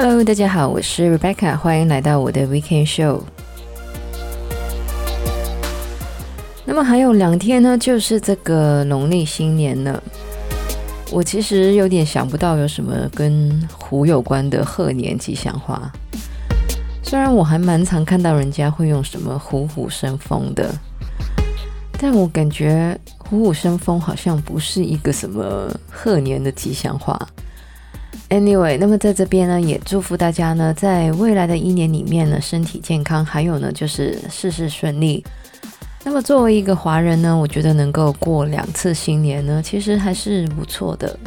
Hello，大家好，我是 Rebecca，欢迎来到我的 Weekend Show。那么还有两天呢，就是这个农历新年了。我其实有点想不到有什么跟虎有关的贺年吉祥话。虽然我还蛮常看到人家会用什么“虎虎生风”的，但我感觉“虎虎生风”好像不是一个什么贺年的吉祥话。Anyway，那么在这边呢，也祝福大家呢，在未来的一年里面呢，身体健康，还有呢，就是事事顺利。那么作为一个华人呢，我觉得能够过两次新年呢，其实还是不错的。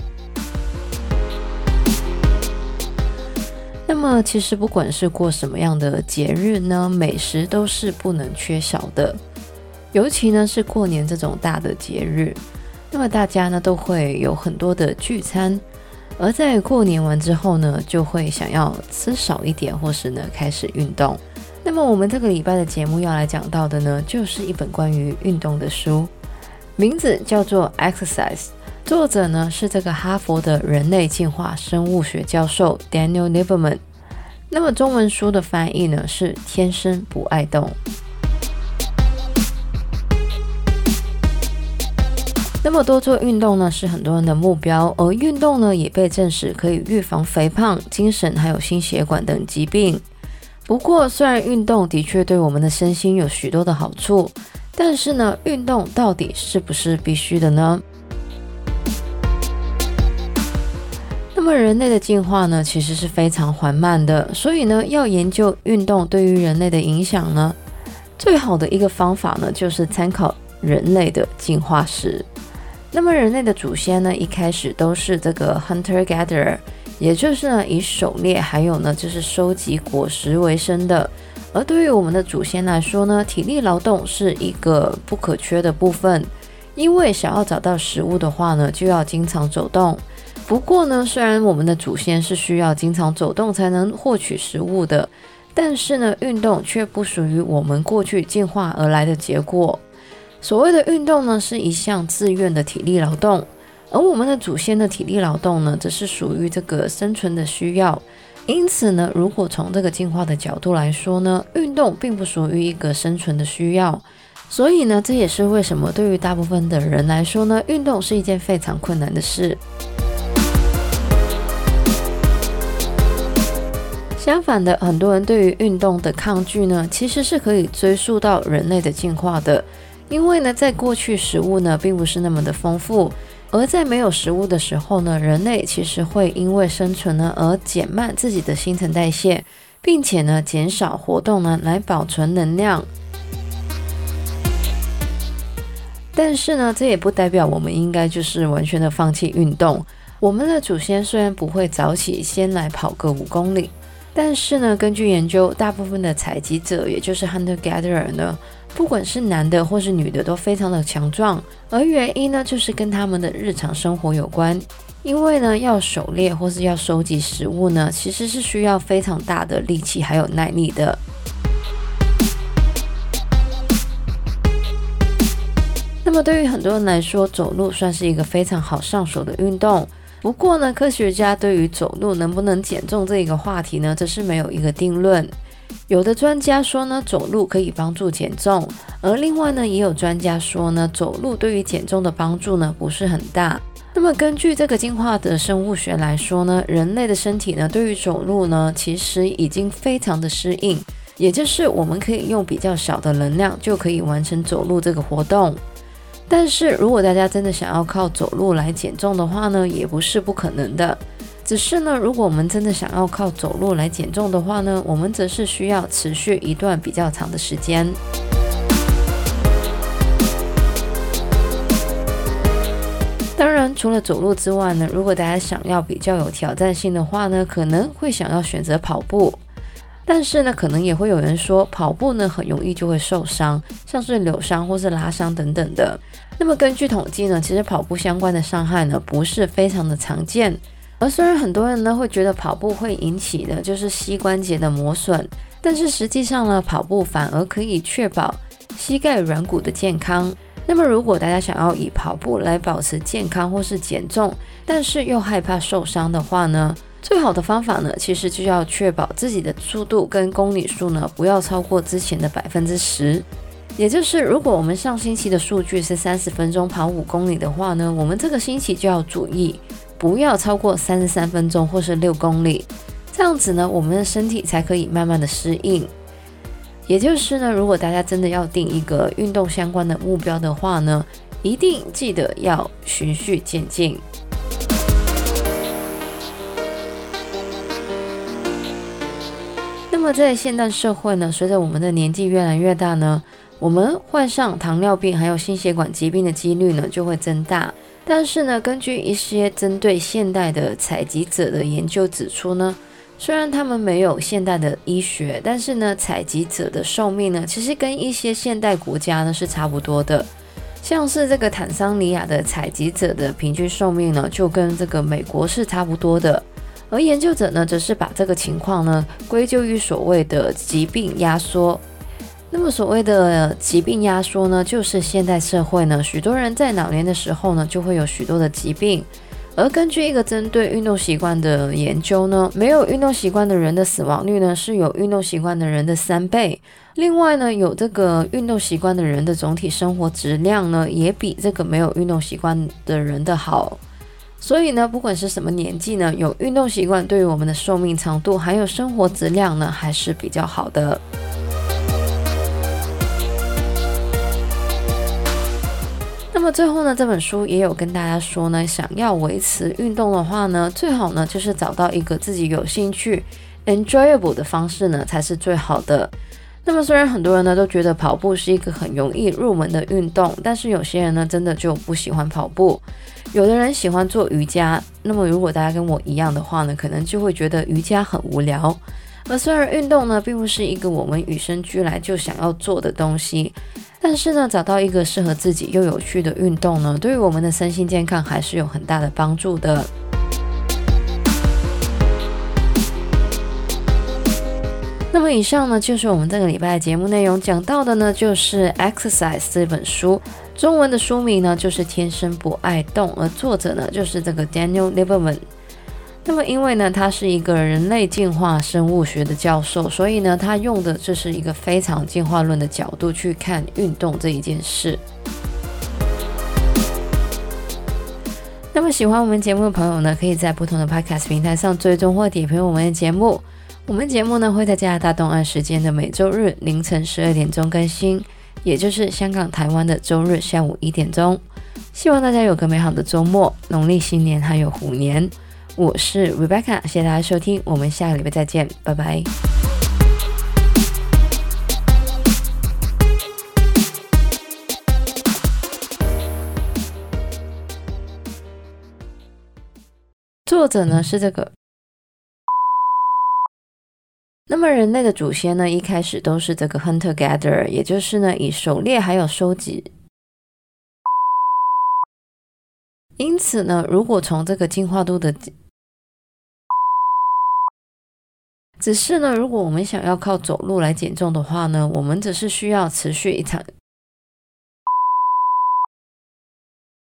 那么其实不管是过什么样的节日呢，美食都是不能缺少的，尤其呢是过年这种大的节日，那么大家呢都会有很多的聚餐。而在过年完之后呢，就会想要吃少一点，或是呢开始运动。那么我们这个礼拜的节目要来讲到的呢，就是一本关于运动的书，名字叫做《Exercise》，作者呢是这个哈佛的人类进化生物学教授 Daniel Lieberman。那么中文书的翻译呢是《天生不爱动》。那么多做运动呢，是很多人的目标，而运动呢，也被证实可以预防肥胖、精神还有心血管等疾病。不过，虽然运动的确对我们的身心有许多的好处，但是呢，运动到底是不是必须的呢？那么，人类的进化呢，其实是非常缓慢的，所以呢，要研究运动对于人类的影响呢，最好的一个方法呢，就是参考人类的进化史。那么人类的祖先呢，一开始都是这个 hunter gatherer，也就是呢以狩猎还有呢就是收集果实为生的。而对于我们的祖先来说呢，体力劳动是一个不可缺的部分，因为想要找到食物的话呢，就要经常走动。不过呢，虽然我们的祖先是需要经常走动才能获取食物的，但是呢，运动却不属于我们过去进化而来的结果。所谓的运动呢，是一项自愿的体力劳动，而我们的祖先的体力劳动呢，则是属于这个生存的需要。因此呢，如果从这个进化的角度来说呢，运动并不属于一个生存的需要。所以呢，这也是为什么对于大部分的人来说呢，运动是一件非常困难的事。相反的，很多人对于运动的抗拒呢，其实是可以追溯到人类的进化的。因为呢，在过去食物呢并不是那么的丰富，而在没有食物的时候呢，人类其实会因为生存呢而减慢自己的新陈代谢，并且呢减少活动呢来保存能量。但是呢，这也不代表我们应该就是完全的放弃运动。我们的祖先虽然不会早起先来跑个五公里，但是呢，根据研究，大部分的采集者，也就是 hunter gatherer 呢。不管是男的或是女的，都非常的强壮，而原因呢，就是跟他们的日常生活有关。因为呢，要狩猎或是要收集食物呢，其实是需要非常大的力气还有耐力的。那么对于很多人来说，走路算是一个非常好上手的运动。不过呢，科学家对于走路能不能减重这一个话题呢，则是没有一个定论。有的专家说呢，走路可以帮助减重，而另外呢，也有专家说呢，走路对于减重的帮助呢不是很大。那么根据这个进化的生物学来说呢，人类的身体呢对于走路呢其实已经非常的适应，也就是我们可以用比较少的能量就可以完成走路这个活动。但是如果大家真的想要靠走路来减重的话呢，也不是不可能的。只是呢，如果我们真的想要靠走路来减重的话呢，我们则是需要持续一段比较长的时间。当然，除了走路之外呢，如果大家想要比较有挑战性的话呢，可能会想要选择跑步。但是呢，可能也会有人说，跑步呢很容易就会受伤，像是扭伤或是拉伤等等的。那么根据统计呢，其实跑步相关的伤害呢不是非常的常见。而虽然很多人呢会觉得跑步会引起的就是膝关节的磨损，但是实际上呢，跑步反而可以确保膝盖软骨的健康。那么如果大家想要以跑步来保持健康或是减重，但是又害怕受伤的话呢，最好的方法呢，其实就要确保自己的速度跟公里数呢，不要超过之前的百分之十。也就是，如果我们上星期的数据是三十分钟跑五公里的话呢，我们这个星期就要注意，不要超过三十三分钟或是六公里。这样子呢，我们的身体才可以慢慢的适应。也就是呢，如果大家真的要定一个运动相关的目标的话呢，一定记得要循序渐进。那么在现代社会呢，随着我们的年纪越来越大呢，我们患上糖尿病还有心血管疾病的几率呢就会增大。但是呢，根据一些针对现代的采集者的研究指出呢，虽然他们没有现代的医学，但是呢，采集者的寿命呢，其实跟一些现代国家呢是差不多的。像是这个坦桑尼亚的采集者的平均寿命呢，就跟这个美国是差不多的。而研究者呢，则是把这个情况呢归咎于所谓的疾病压缩。那么所谓的疾病压缩呢，就是现代社会呢，许多人在老年的时候呢，就会有许多的疾病。而根据一个针对运动习惯的研究呢，没有运动习惯的人的死亡率呢，是有运动习惯的人的三倍。另外呢，有这个运动习惯的人的总体生活质量呢，也比这个没有运动习惯的人的好。所以呢，不管是什么年纪呢，有运动习惯对于我们的寿命长度还有生活质量呢，还是比较好的。那么最后呢，这本书也有跟大家说呢，想要维持运动的话呢，最好呢就是找到一个自己有兴趣、enjoyable 的方式呢，才是最好的。那么虽然很多人呢都觉得跑步是一个很容易入门的运动，但是有些人呢真的就不喜欢跑步。有的人喜欢做瑜伽，那么如果大家跟我一样的话呢，可能就会觉得瑜伽很无聊。而虽然运动呢并不是一个我们与生俱来就想要做的东西，但是呢找到一个适合自己又有趣的运动呢，对于我们的身心健康还是有很大的帮助的。那么以上呢，就是我们这个礼拜的节目内容，讲到的呢，就是《Exercise》这本书，中文的书名呢就是《天生不爱动》，而作者呢就是这个 Daniel Lieberman。那么因为呢，他是一个人类进化生物学的教授，所以呢，他用的这是一个非常进化论的角度去看运动这一件事。那么喜欢我们节目的朋友呢，可以在不同的 Podcast 平台上追踪或点评我们的节目。我们节目呢会在加拿大东岸时间的每周日凌晨十二点钟更新，也就是香港、台湾的周日下午一点钟。希望大家有个美好的周末，农历新年还有虎年。我是 Rebecca，谢谢大家收听，我们下个礼拜再见，拜拜。作者呢是这个。那么人类的祖先呢，一开始都是这个 hunter gatherer，也就是呢以狩猎还有收集。因此呢，如果从这个进化度的，只是呢，如果我们想要靠走路来减重的话呢，我们只是需要持续一场